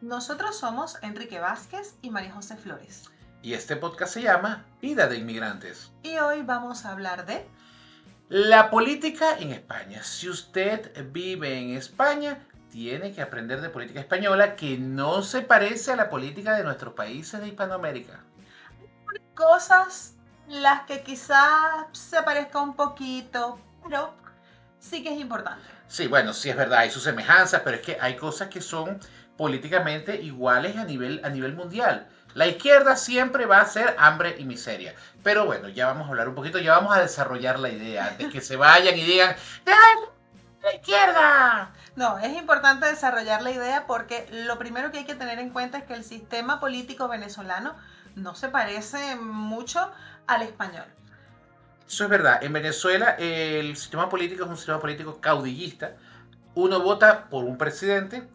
Nosotros somos Enrique Vázquez y María José Flores. Y este podcast se llama Vida de Inmigrantes. Y hoy vamos a hablar de... La política en España. Si usted vive en España, tiene que aprender de política española que no se parece a la política de nuestros países de Hispanoamérica. Cosas las que quizás se parezca un poquito, pero sí que es importante. Sí, bueno, sí es verdad, hay sus semejanzas, pero es que hay cosas que son políticamente iguales a nivel, a nivel mundial. La izquierda siempre va a ser hambre y miseria. Pero bueno, ya vamos a hablar un poquito, ya vamos a desarrollar la idea de que se vayan y digan, la izquierda! No, es importante desarrollar la idea porque lo primero que hay que tener en cuenta es que el sistema político venezolano no se parece mucho al español. Eso es verdad. En Venezuela el sistema político es un sistema político caudillista. Uno vota por un presidente,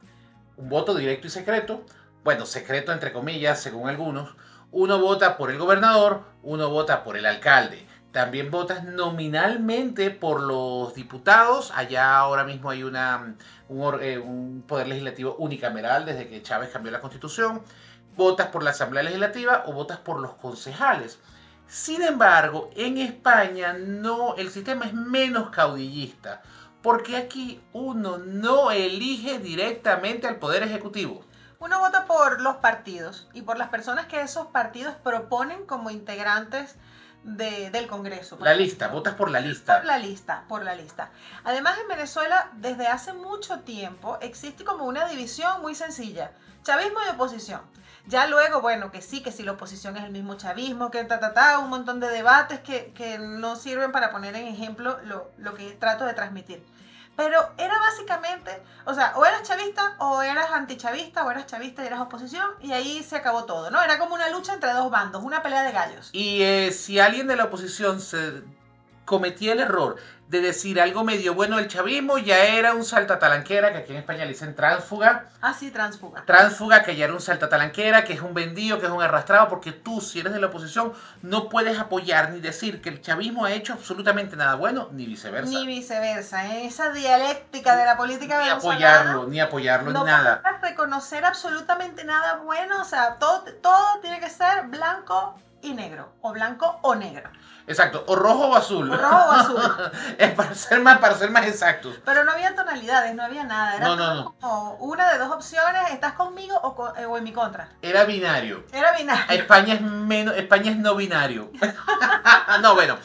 un voto directo y secreto. Bueno, secreto entre comillas, según algunos. Uno vota por el gobernador, uno vota por el alcalde. También votas nominalmente por los diputados. Allá ahora mismo hay una, un, eh, un poder legislativo unicameral desde que Chávez cambió la constitución. Votas por la Asamblea Legislativa o votas por los concejales. Sin embargo, en España no, el sistema es menos caudillista, porque aquí uno no elige directamente al Poder Ejecutivo. Uno vota por los partidos y por las personas que esos partidos proponen como integrantes del Congreso. La lista, votas por la lista. Por la lista, por la lista. Además, en Venezuela, desde hace mucho tiempo, existe como una división muy sencilla, chavismo y oposición. Ya luego, bueno, que sí, que si la oposición es el mismo chavismo, que ta, ta, ta, un montón de debates que, que no sirven para poner en ejemplo lo, lo que trato de transmitir. Pero era básicamente, o sea, o eras chavista o eras antichavista o eras chavista y eras oposición y ahí se acabó todo, ¿no? Era como una lucha entre dos bandos, una pelea de gallos. Y eh, si alguien de la oposición se cometía el error de decir algo medio bueno del chavismo, ya era un saltatalanquera, que aquí en España le dicen tránsfuga. Ah, sí, tránsfuga. Tránsfuga, que ya era un saltatalanquera, que es un vendido, que es un arrastrado, porque tú, si eres de la oposición, no puedes apoyar ni decir que el chavismo ha hecho absolutamente nada bueno, ni viceversa. Ni viceversa. ¿eh? Esa dialéctica de la política Ni apoyarlo, ni apoyarlo, no ni nada. puedes reconocer absolutamente nada bueno, o sea, todo, todo tiene que ser blanco y negro, o blanco o negro. Exacto, o rojo o azul. O rojo o azul. es para ser más, para ser más exactos. Pero no había tonalidades, no había nada. Era No, no, no. como una de dos opciones, estás conmigo o, co- eh, o en mi contra. Era binario. Era binario. España es menos, España es no binario. no, bueno,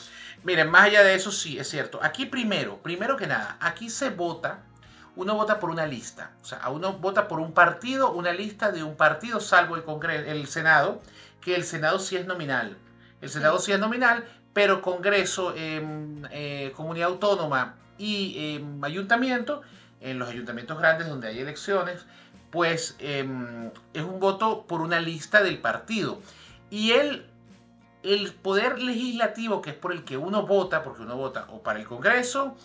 miren, más allá de eso sí, es cierto. Aquí primero, primero que nada, aquí se vota, uno vota por una lista. O sea, uno vota por un partido, una lista de un partido, salvo el Congreso, el Senado, que el Senado sí es nominal. El Senado sí, es nominal, pero Congreso, em, eh, Comunidad Autónoma y em, Ayuntamiento, en los ayuntamientos grandes donde hay elecciones, pues em, es un voto por una lista del partido. Y el, el poder legislativo, que es por el que uno vota, porque uno vota o para el Congreso,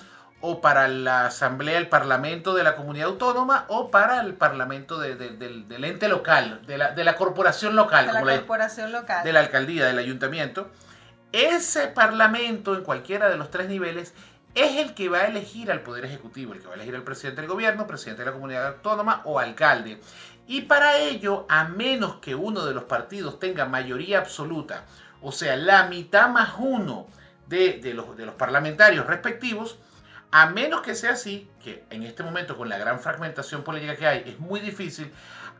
o para la Asamblea, el Parlamento de la Comunidad Autónoma, o para el Parlamento de- de- del, del ente local, de la, de la corporación local, de la corporación local. de la alcaldía, del ayuntamiento, ese parlamento en cualquiera de los tres niveles es el que va a elegir al Poder Ejecutivo, el que va a elegir al presidente del gobierno, presidente de la comunidad autónoma o alcalde. Y para ello, a menos que uno de los partidos tenga mayoría absoluta, o sea, la mitad más uno de, de los, de los parlamentarios respectivos, a menos que sea así, que en este momento con la gran fragmentación política que hay es muy difícil,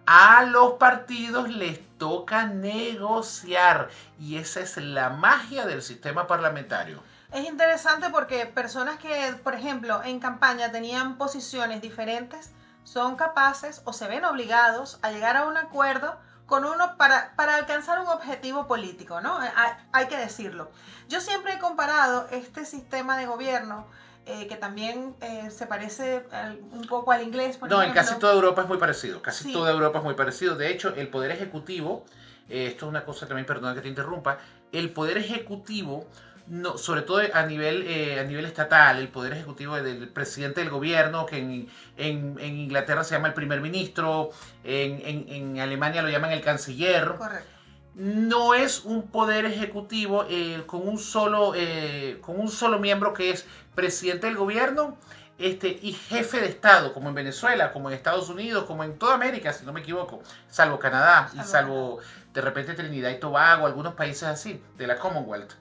a los partidos les toca negociar y esa es la magia del sistema parlamentario. Es interesante porque personas que, por ejemplo, en campaña tenían posiciones diferentes, son capaces o se ven obligados a llegar a un acuerdo con uno para, para alcanzar un objetivo político, ¿no? Hay, hay que decirlo. Yo siempre he comparado este sistema de gobierno, eh, que también eh, se parece al- un poco al inglés, por No, en casi toda Europa es muy parecido, casi Sí. toda Europa es muy parecido. De hecho, el poder ejecutivo, eh, esto es una cosa también, perdona que te interrumpa, el poder ejecutivo, no, sobre todo a nivel, eh, a nivel estatal, el poder ejecutivo del presidente del gobierno, que en, en- en Inglaterra se llama el primer ministro, en, en- en Alemania lo llaman el canciller, Correcto. No es un poder ejecutivo eh, con, un solo, eh, con un solo miembro que es presidente del gobierno este, y jefe de Estado, como en Venezuela, como en Estados Unidos, como en toda América, si no me equivoco, salvo Canadá y salvo de repente Trinidad y Tobago, algunos países así, de la Commonwealth.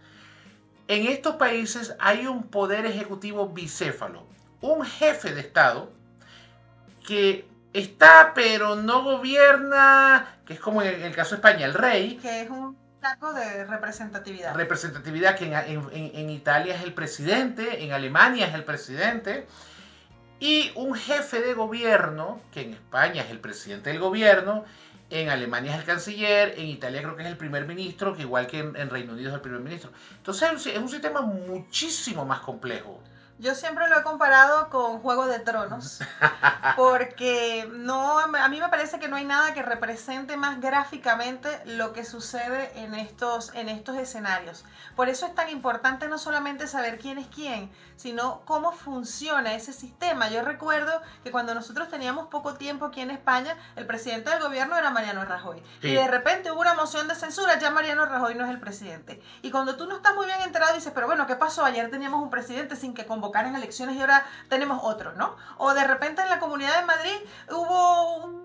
En estos países hay un poder ejecutivo bicéfalo, un jefe de Estado que está pero no gobierna, que es como en el caso de España, el rey. Que es un cargo de representatividad. Representatividad que en, Italia es el presidente, en Alemania es el presidente. Y un jefe de gobierno, que en España es el presidente del gobierno, en Alemania es el canciller, en Italia creo que es el primer ministro, que igual que en, Reino Unido es el primer ministro. Entonces es un sistema muchísimo más complejo. Yo siempre lo he comparado con Juego de Tronos, porque no, a mí me parece que no hay nada que represente más gráficamente lo que sucede en estos, en estos escenarios. Por eso es tan importante no solamente saber quién es quién, sino cómo funciona ese sistema. Yo recuerdo que cuando nosotros teníamos poco tiempo aquí en España, el presidente del gobierno era Mariano Rajoy. Y de repente hubo una moción de censura, ya Mariano Rajoy no es el presidente. Y cuando tú no estás muy bien enterado, dices, pero bueno, ¿qué pasó? Ayer teníamos un presidente sin que convocar en elecciones y ahora tenemos otro, ¿no? O de repente en la Comunidad de Madrid hubo un,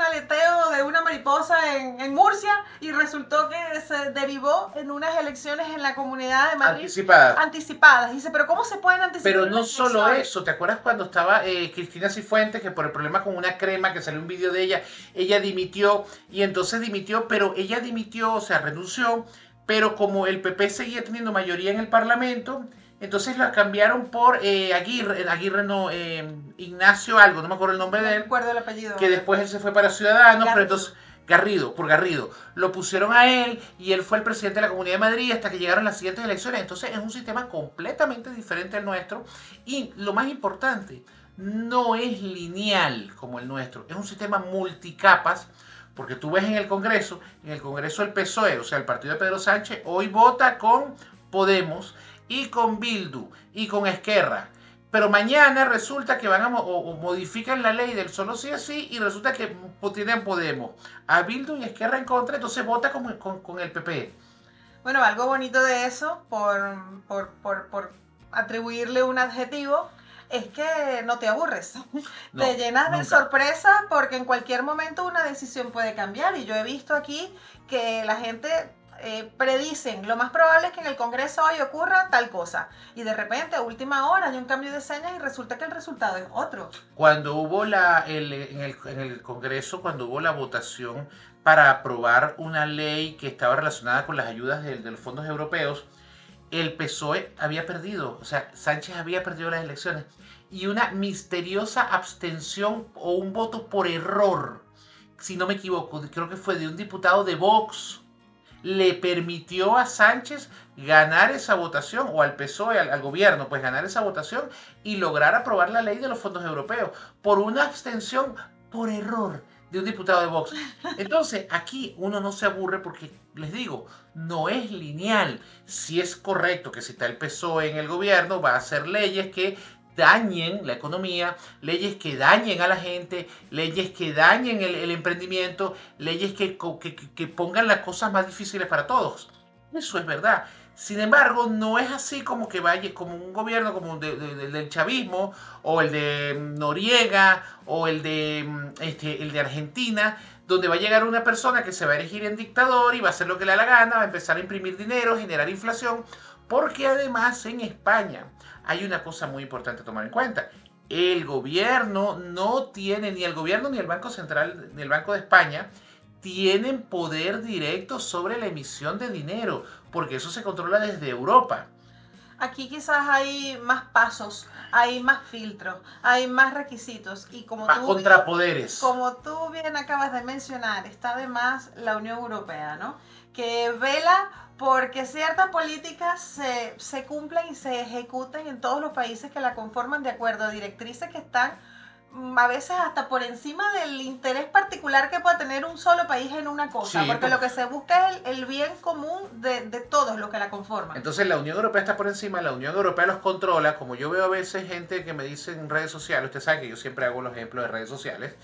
aleteo de una mariposa en, Murcia y resultó que se derivó en unas elecciones en la Comunidad de Madrid. Anticipadas. Anticipadas. Dice, pero ¿cómo se pueden anticipar? Pero no solo eso, ¿te acuerdas cuando estaba eh, Cristina Cifuentes, que por el problema con una crema, que salió un vídeo de ella, ella dimitió y entonces dimitió, pero ella dimitió, o sea, renunció, pero como el PP seguía teniendo mayoría en el Parlamento, entonces la cambiaron por eh, Aguirre, Aguirre no, eh, Ignacio algo, no me acuerdo el nombre de él. recuerdo el apellido. Que después él se fue para Ciudadanos, pero entonces Garrido, por Garrido. Lo pusieron a él y él fue el presidente de la Comunidad de Madrid hasta que llegaron las siguientes elecciones. Entonces es un sistema completamente diferente al nuestro y lo más importante, no es lineal como el nuestro, es un sistema multicapas. Porque tú ves en el Congreso, en el Congreso el PSOE, o sea, el partido de Pedro Sánchez, hoy vota con Podemos y con Bildu y con Esquerra. Pero mañana resulta que van a o, modifican la ley del solo sí así y resulta que tienen Podemos a Bildu y Esquerra en contra, entonces vota con, con, el PP. Bueno, algo bonito de eso, por, por, por, por atribuirle un adjetivo, es que no te aburres. te llenas de sorpresa porque en cualquier momento una decisión puede cambiar. Y yo he visto aquí que la gente eh, predicen, lo más probable es que en el Congreso hoy ocurra tal cosa. Y de repente, a última hora, hay un cambio de señas y resulta que el resultado es otro. Cuando hubo la, el, en, el, en el Congreso, cuando hubo la votación para aprobar una ley que estaba relacionada con las ayudas de, de los fondos europeos, el PSOE había perdido, o sea, Sánchez había perdido las elecciones. Y una misteriosa abstención o un voto por error, si no me equivoco, creo que fue de un diputado de Vox le permitió a Sánchez ganar esa votación, o al PSOE, al, gobierno, pues ganar esa votación y lograr aprobar la ley de los fondos europeos por una abstención por error de un diputado de Vox. Entonces, aquí uno no se aburre porque, les digo, no es lineal. Si es correcto que si está el PSOE en el gobierno, va a hacer leyes que dañen la economía, leyes que dañen a la gente, leyes que dañen el, emprendimiento, leyes que, pongan las cosas más difíciles para todos. Eso es verdad. Sin embargo, no es así como que vaya como un gobierno como el del chavismo o el de Noriega o el de, este, el de Argentina, donde va a llegar una persona que se va a elegir en dictador y va a hacer lo que le da la gana, va a empezar a imprimir dinero, generar inflación, porque además en España hay una cosa muy importante a tomar en cuenta. El gobierno no tiene, ni el gobierno ni el Banco Central, ni el Banco de España, tienen poder directo sobre la emisión de dinero, porque eso se controla desde Europa. Aquí quizás hay más pasos, hay más filtros, hay más requisitos y como más contrapoderes. como tú bien acabas de mencionar, está además la Unión Europea, ¿no? Que vela porque ciertas políticas se, se cumplen y se ejecuten en todos los países que la conforman de acuerdo a directrices que están mm, a veces hasta por encima del interés particular que pueda tener un solo país en una cosa, porque lo que se busca es el, bien común de, de, todos los que la conforman. Entonces la Unión Europea está por encima, la Unión Europea los controla, como yo veo a veces gente que me dice en redes sociales, usted sabe que yo siempre hago los ejemplos de redes sociales,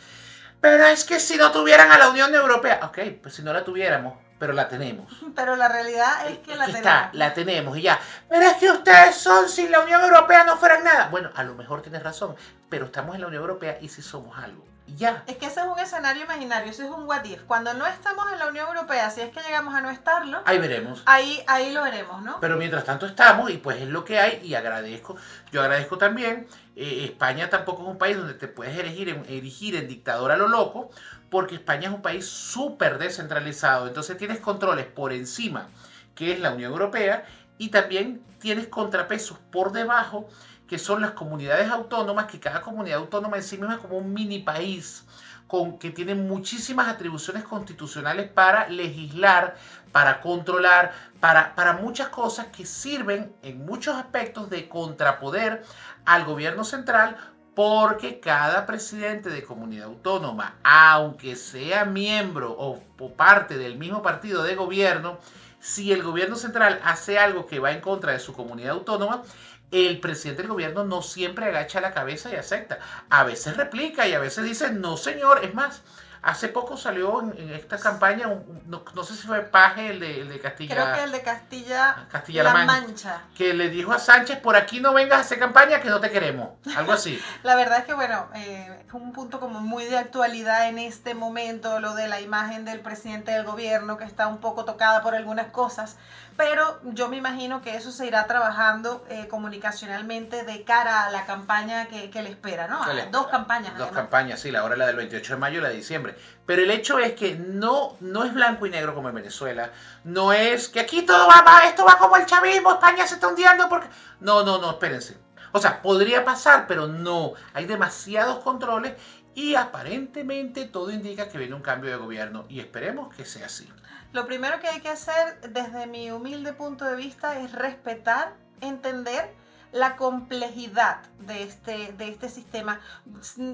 pero es que si no tuvieran a la Unión Europea, ok, pues si no la tuviéramos, pero la tenemos. Pero la realidad es que la Aquí tenemos. está, la tenemos y ya. Pero es que ustedes son, si la Unión Europea no fueran nada. Bueno, a lo mejor tienes razón, pero estamos en la Unión Europea y si somos algo. Y ya. Es que ese es un escenario imaginario, ese es un what if. Cuando no estamos en la Unión Europea, si es que llegamos a no estarlo, Ahí veremos. ahí, ahí lo veremos, ¿no? Pero mientras tanto estamos y pues es lo que hay y agradezco. Yo agradezco también, eh, España tampoco es un país donde te puedes elegir en, erigir en dictador a lo loco, porque España es un país súper descentralizado. Entonces tienes controles por encima, que es la Unión Europea, y también tienes contrapesos por debajo, que son las comunidades autónomas, que cada comunidad autónoma en sí misma es como un mini país con, que tiene muchísimas atribuciones constitucionales para legislar, para controlar, para, para muchas cosas que sirven en muchos aspectos de contrapoder al gobierno central porque cada presidente de comunidad autónoma, aunque sea miembro o, o, parte del mismo partido de gobierno, si el gobierno central hace algo que va en contra de su comunidad autónoma, el presidente del gobierno no siempre agacha la cabeza y acepta. A veces replica y a veces dice, no señor, es más. Hace poco salió en, en esta campaña, un, no, no, sé si fue Paje, el de, el de Castilla. Creo que el de Castilla, Castilla La Man Mancha. Que le dijo a Sánchez, por aquí no vengas a hacer campaña que no te queremos. Algo así. La verdad es que, bueno, eh, es un punto como muy de actualidad en este momento, lo de la imagen del presidente del gobierno, que está un poco tocada por algunas cosas. Pero yo me imagino que eso se irá trabajando eh, comunicacionalmente de cara a la campaña que, que le espera, ¿no? Dos campañas. Dos además. campañas, sí, la hora la del 28 de mayo y la de diciembre. Pero el hecho es que no, no es blanco y negro como en Venezuela. No es que aquí todo va mal, esto va como el chavismo, España se está hundiendo porque... No, no, no, espérense. O sea, podría pasar, pero no. Hay demasiados controles y aparentemente todo indica que viene un cambio de gobierno y esperemos que sea así. Lo primero que hay que hacer desde mi humilde punto de vista es respetar, entender la complejidad de este, de este sistema.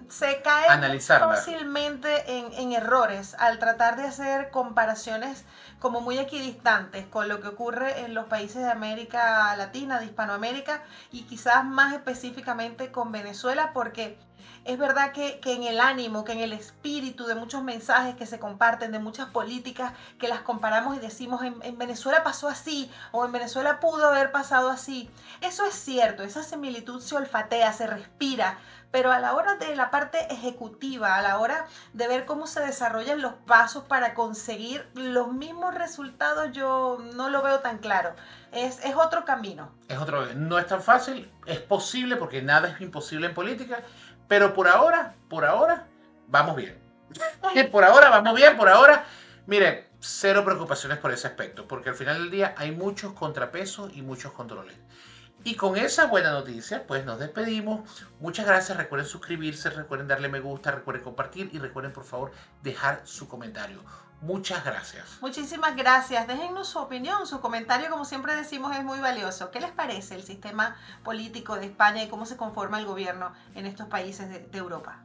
Se cae Analizarla. fácilmente en, en, errores al tratar de hacer comparaciones como muy equidistantes con lo que ocurre en los países de América Latina, de Hispanoamérica y quizás más específicamente con Venezuela porque es verdad que, que, en el ánimo, que en el espíritu de muchos mensajes que se comparten, de muchas políticas que las comparamos y decimos en, en, Venezuela pasó así o en Venezuela pudo haber pasado así. Eso es cierto, esa similitud se olfatea, se respira, pero a la hora de la parte ejecutiva, a la hora de ver cómo se desarrollan los pasos para conseguir los mismos resultados, yo no lo veo tan claro. Es, es otro camino. Es otro, no es tan fácil, es posible porque nada es imposible en política, pero por ahora, por ahora, vamos bien. por ahora, vamos bien, por ahora. Mire, cero preocupaciones por ese aspecto, porque al final del día hay muchos contrapesos y muchos controles. Y con esa buena noticia, pues nos despedimos. Muchas gracias. Recuerden suscribirse, recuerden darle me gusta, recuerden compartir y recuerden por favor dejar su comentario. Muchas gracias. Muchísimas gracias. Déjennos su opinión, su comentario, como siempre decimos, es muy valioso. ¿Qué les parece el sistema político de España y cómo se conforma el gobierno en estos países de, de Europa?